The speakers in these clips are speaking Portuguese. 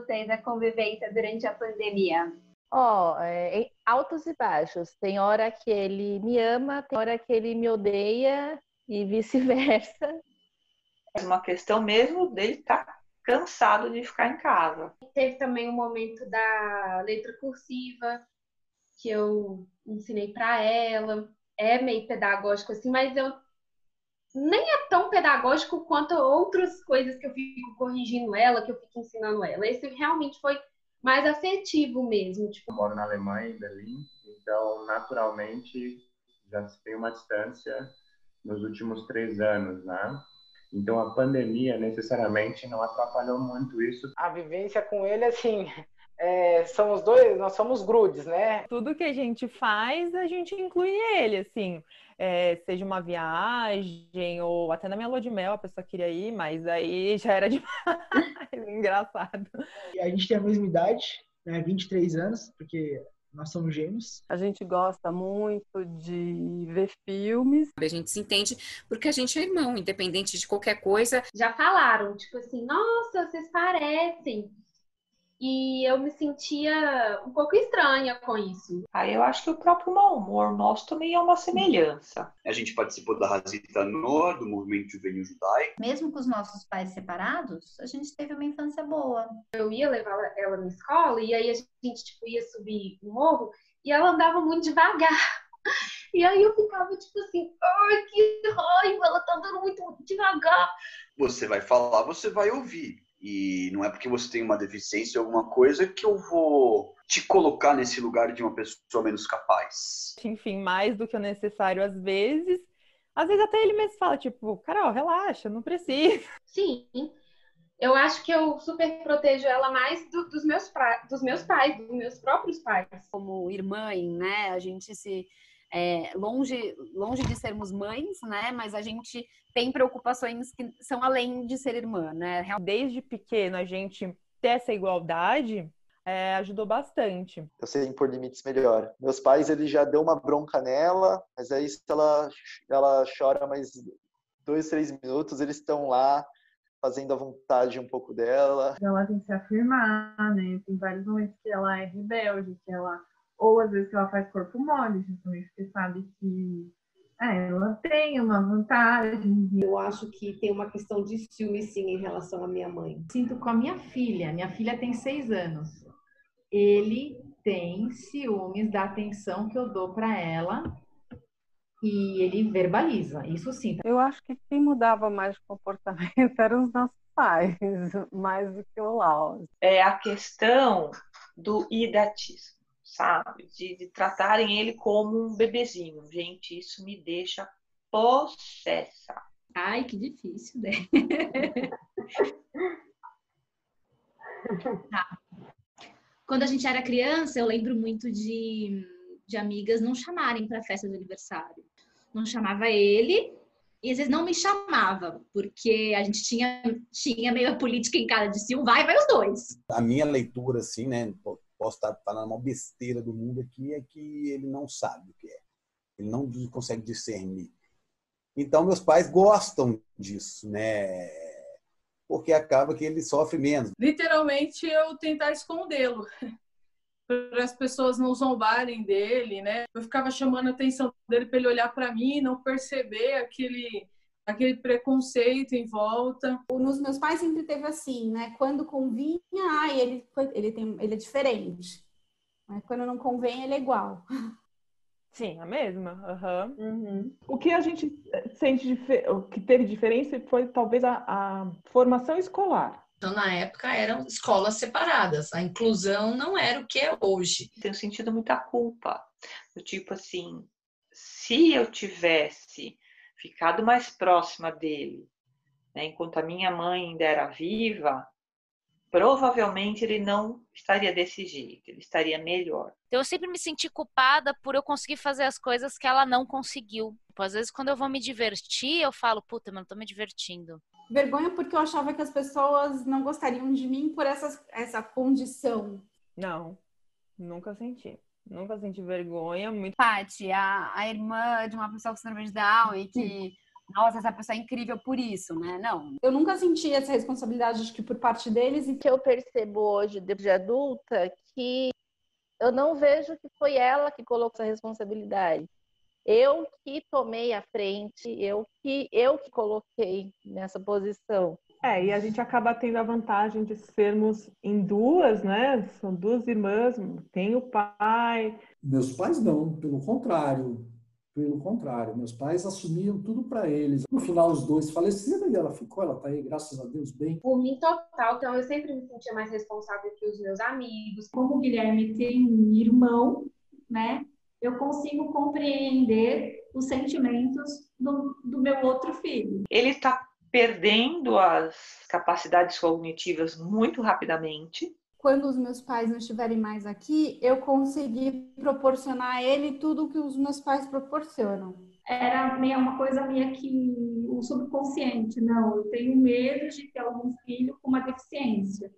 vocês a convivência durante a pandemia? Ó, oh, é, altos e baixos. Tem hora que ele me ama, tem hora que ele me odeia e vice-versa. É uma questão mesmo dele estar tá cansado de ficar em casa. Teve também o um momento da letra cursiva que eu ensinei para ela. É meio pedagógico assim, mas eu nem é tão pedagógico quanto outras coisas que eu fico corrigindo ela, que eu fico ensinando ela. Esse realmente foi mais afetivo mesmo. Tipo... Eu moro na Alemanha, em Berlim, então naturalmente já se tem uma distância nos últimos três anos, né? Então a pandemia necessariamente não atrapalhou muito isso. A vivência com ele, assim, é, somos dois, nós somos grudes, né? Tudo que a gente faz, a gente inclui ele, assim é, seja uma viagem ou até na minha lua de mel a pessoa queria ir, mas aí já era demais. Engraçado. A gente tem a mesma idade, né, 23 anos, porque nós somos gêmeos. A gente gosta muito de ver filmes. A gente se entende porque a gente é irmão, independente de qualquer coisa. Já falaram, tipo assim, nossa, vocês parecem e eu me sentia um pouco estranha com isso. Aí eu acho que o próprio mau humor nosso também é uma semelhança. A gente participou da Hazita Nor, do movimento juvenil judaico. Mesmo com os nossos pais separados, a gente teve uma infância boa. Eu ia levar ela na escola e aí a gente tipo, ia subir o morro e ela andava muito devagar. E aí eu ficava tipo assim, ai, que raiva, ela tá andando muito devagar. Você vai falar, você vai ouvir. E não é porque você tem uma deficiência ou alguma coisa que eu vou te colocar nesse lugar de uma pessoa menos capaz. Enfim, mais do que o necessário às vezes. Às vezes até ele mesmo fala, tipo, Carol, relaxa, não precisa. Sim. Eu acho que eu super protejo ela mais do, dos, meus pra, dos meus pais, dos meus próprios pais. Como irmã, né? A gente se é, longe, longe de sermos mães, né? Mas a gente tem preocupações que são além de ser irmã, né? Desde pequeno a gente ter essa igualdade é, ajudou bastante. Eu sei impor limites melhor. Meus pais, ele já deu uma bronca nela, mas aí se ela, ela chora mais dois, três minutos, eles estão lá fazendo a vontade um pouco dela. Ela tem que se afirmar, né? Tem vários momentos que ela é rebelde, que ela ou às vezes que ela faz corpo mole, justamente porque sabe que é, ela tem uma vantagem. Eu acho que tem uma questão de ciúme, sim, em relação à minha mãe. Sinto com a minha filha. Minha filha tem seis anos. Ele tem ciúmes da atenção que eu dou para ela e ele verbaliza. Isso sim. Eu acho que quem mudava mais o comportamento eram os nossos pais, mais do que o Lau. É a questão do idatismo sabe? De, de tratarem ele como um bebezinho. Gente, isso me deixa possessa. Ai, que difícil, né? tá. Quando a gente era criança, eu lembro muito de, de amigas não chamarem para a festa de aniversário. Não chamava ele e às vezes não me chamava, porque a gente tinha, tinha meio a política em casa de se um vai, vai os dois. A minha leitura, assim, né, posso estar falando uma besteira do mundo aqui, é que ele não sabe o que é. Ele não consegue discernir. Então, meus pais gostam disso, né? Porque acaba que ele sofre menos. Literalmente, eu tentar escondê-lo. Para as pessoas não zombarem dele, né? Eu ficava chamando a atenção dele para ele olhar para mim, não perceber aquele aquele preconceito em volta. Nos meus pais sempre teve assim, né? Quando convinha, ah, ele, ele, tem, ele é diferente. Mas quando não convém, ele é igual. Sim, a mesma. Uhum. Uhum. O que a gente sente o que teve diferença foi talvez a, a formação escolar. Então, na época, eram escolas separadas. A inclusão não era o que é hoje. Tenho sentido muita culpa. Do tipo assim, se eu tivesse ficado mais próxima dele, né, enquanto a minha mãe ainda era viva, provavelmente ele não estaria desse jeito, ele estaria melhor. Eu sempre me senti culpada por eu conseguir fazer as coisas que ela não conseguiu. Tipo, às vezes, quando eu vou me divertir, eu falo, puta, mas não tô me divertindo. Vergonha porque eu achava que as pessoas não gostariam de mim por essa, essa condição. Não, nunca senti. Nunca senti vergonha. Muito... Paty, a, a irmã de uma pessoa com síndrome de Down e que nossa, essa pessoa é incrível por isso, né? Não. Eu nunca senti essa responsabilidade, acho que por parte deles. E que eu percebo hoje, depois de adulta, que eu não vejo que foi ela que colocou essa responsabilidade. Eu que tomei a frente, eu que eu que coloquei nessa posição. É, e a gente acaba tendo a vantagem de sermos em duas, né? São duas irmãs, tem o pai. Meus pais não, pelo contrário. Pelo contrário, meus pais assumiam tudo para eles. No final, os dois faleceram e ela ficou, ela tá aí, graças a Deus, bem. Por mim, total. Então, eu sempre me sentia mais responsável que os meus amigos. Como o Guilherme tem um irmão, né? Eu consigo compreender os sentimentos do, do meu outro filho. Ele está perdendo as capacidades cognitivas muito rapidamente. Quando os meus pais não estiverem mais aqui, eu consegui proporcionar a ele tudo que os meus pais proporcionam. Era meio uma coisa minha que o subconsciente, não, eu tenho medo de ter algum filho com uma deficiência.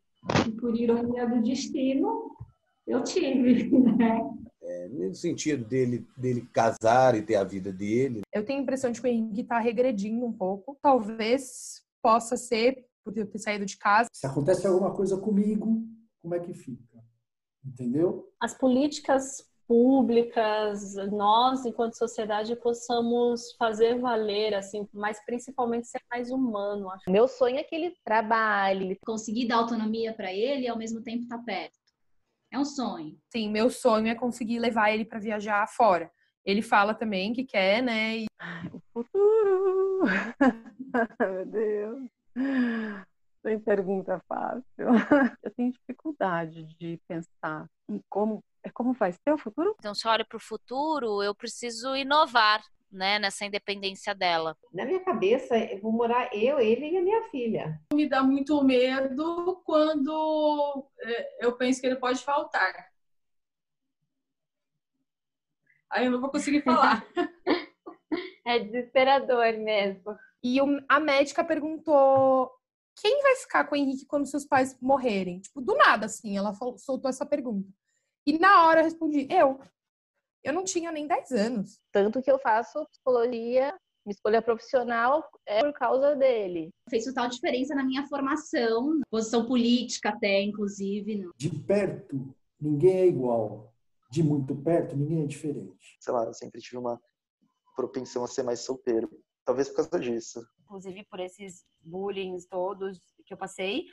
E por ironia do destino, eu tive, né? É, no sentido dele, dele casar e ter a vida dele. Eu tenho a impressão de que o Henrique está regredindo um pouco. Talvez possa ser por eu ter saído de casa. Se acontece alguma coisa comigo, como é que fica? Entendeu? As políticas públicas, nós, enquanto sociedade, possamos fazer valer, assim, mas principalmente ser mais humano. Acho. Meu sonho é que ele trabalhe. Conseguir dar autonomia para ele e ao mesmo tempo estar tá perto. É um sonho. Sim, meu sonho é conseguir levar ele para viajar fora. Ele fala também que quer, né? E... o futuro! meu Deus! Sem pergunta fácil. Eu tenho dificuldade de pensar em como, é como vai ser o futuro. Então, se eu olho para o futuro, eu preciso inovar né, nessa independência dela. Na minha cabeça, eu vou morar eu, ele e a minha filha. Me dá muito medo quando é, eu penso que ele pode faltar. Aí eu não vou conseguir falar. é desesperador mesmo. E a médica perguntou: quem vai ficar com o Henrique quando seus pais morrerem? Tipo, do nada, assim, ela soltou essa pergunta. E na hora eu respondi: eu. Eu não tinha nem 10 anos. Tanto que eu faço psicologia, minha escolha profissional é por causa dele. Fez total diferença na minha formação, posição política até, inclusive. De perto, ninguém é igual. De muito perto, ninguém é diferente. Sei lá, eu sempre tive uma propensão a ser mais solteiro. Talvez por causa disso. Inclusive por esses bullying todos que eu passei.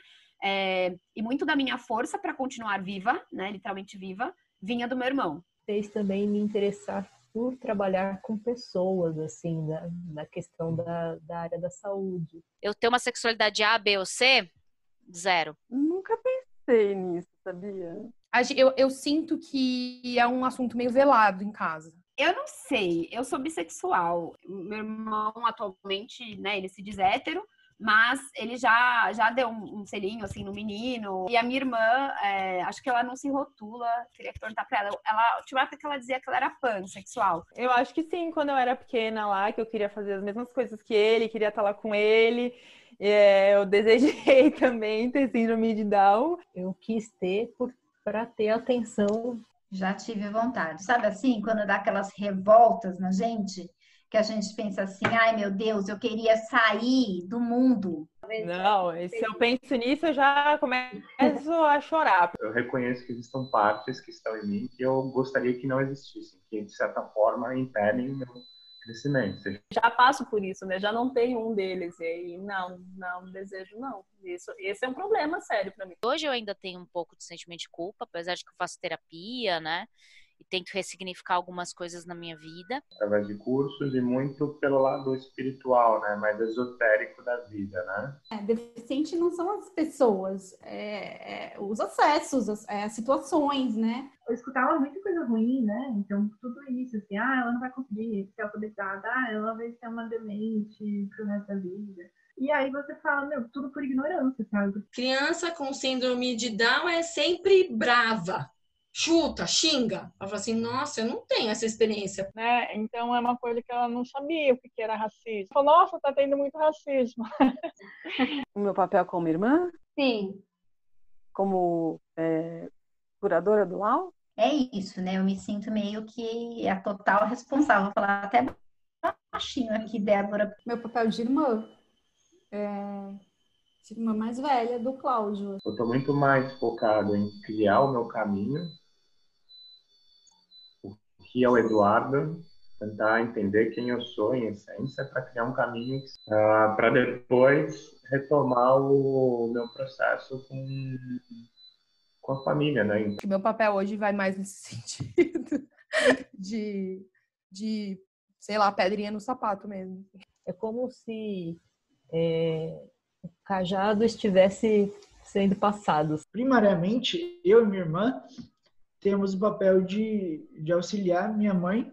É, e muito da minha força para continuar viva, né, literalmente viva, vinha do meu irmão fez também me interessar por trabalhar com pessoas, assim, na, na questão da, da área da saúde. Eu tenho uma sexualidade A, B ou C? Zero. Nunca pensei nisso, sabia? Eu, eu sinto que é um assunto meio velado em casa. Eu não sei, eu sou bissexual. Meu irmão atualmente, né, ele se diz hétero, mas ele já, já deu um, um selinho assim no menino. E a minha irmã, é, acho que ela não se rotula, queria perguntar pra ela. Ela tinha uma época que ela dizia que ela era pansexual. Eu acho que sim, quando eu era pequena lá, que eu queria fazer as mesmas coisas que ele, queria estar lá com ele. É, eu desejei também ter síndrome de Down. Eu quis ter para ter atenção. Já tive vontade. Sabe assim, quando dá aquelas revoltas na gente? Que a gente pensa assim, ai meu Deus, eu queria sair do mundo. Não, se eu penso nisso, eu já começo a chorar. Eu reconheço que existem partes que estão em mim que eu gostaria que não existissem, que de certa forma impedem o meu crescimento. Já passo por isso, né? Já não tenho um deles. E aí, não, não desejo, não. Isso, esse é um problema sério para mim. Hoje eu ainda tenho um pouco de sentimento de culpa, apesar de que eu faço terapia, né? Tento ressignificar algumas coisas na minha vida. Através de cursos e muito pelo lado espiritual, né? Mais esotérico da vida, né? É, deficiente não são as pessoas, é, é, os acessos, as, é, as, situações, né? Eu escutava muita coisa ruim, né? Então, tudo isso, assim, ah, ela não vai conseguir ser alfabetizada, ah, ela vai ser uma demente pro resto da vida. E aí você fala, meu, tudo por ignorância, sabe? Criança com síndrome de Down é sempre brava chuta, xinga. Ela fala assim, nossa, eu não tenho essa experiência. Né? Então é uma coisa que ela não sabia o que era racismo. Falou, nossa, tá tendo muito racismo. o meu papel como irmã? Sim. Como é, curadora do LAU? É isso, né? Eu me sinto meio que a total responsável, vou falar até machinho aqui, Débora. Meu papel de irmã. É... De irmã mais velha do Cláudio. Eu estou muito mais focado em criar o meu caminho, o que é o Eduardo, tentar entender quem eu sou em essência para criar um caminho uh, para depois retomar o meu processo com com a família, né? Meu papel hoje vai mais nesse sentido de, de sei lá, pedrinha no sapato mesmo. É como se é, o cajado estivesse sendo passado. Primariamente, eu e minha irmã temos o papel de, de auxiliar minha mãe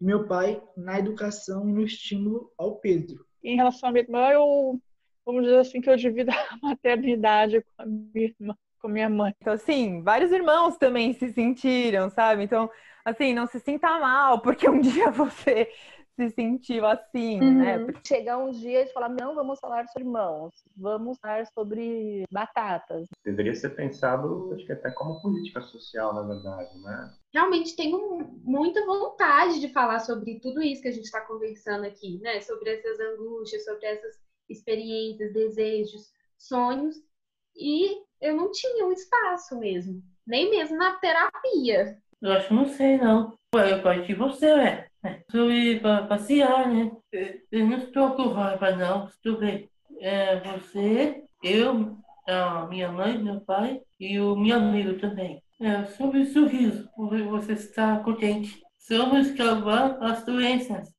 e meu pai na educação e no estímulo ao Pedro. Em relação à minha irmã, eu, vamos dizer assim, que eu divido a maternidade com a minha irmã com minha mãe. Então, assim, vários irmãos também se sentiram, sabe? Então, assim, não se sinta mal, porque um dia você se sentiu assim, uhum. né? Porque chegar um dia e falar, não vamos falar sobre irmãos, vamos falar sobre batatas. Deveria ser pensado, acho que até como política social, na verdade, né? Realmente tenho muita vontade de falar sobre tudo isso que a gente está conversando aqui, né? Sobre essas angústias, sobre essas experiências, desejos, sonhos. E eu não tinha um espaço mesmo, nem mesmo na terapia. Eu acho que não sei, não. Eu gosto de você, ué. Para passear, né? Eu não estou com raiva, não. Estou bem. É você, eu, a minha mãe, meu pai e o meu amigo também. É, sobre o sorriso, você está contente. Somos calvar as doenças.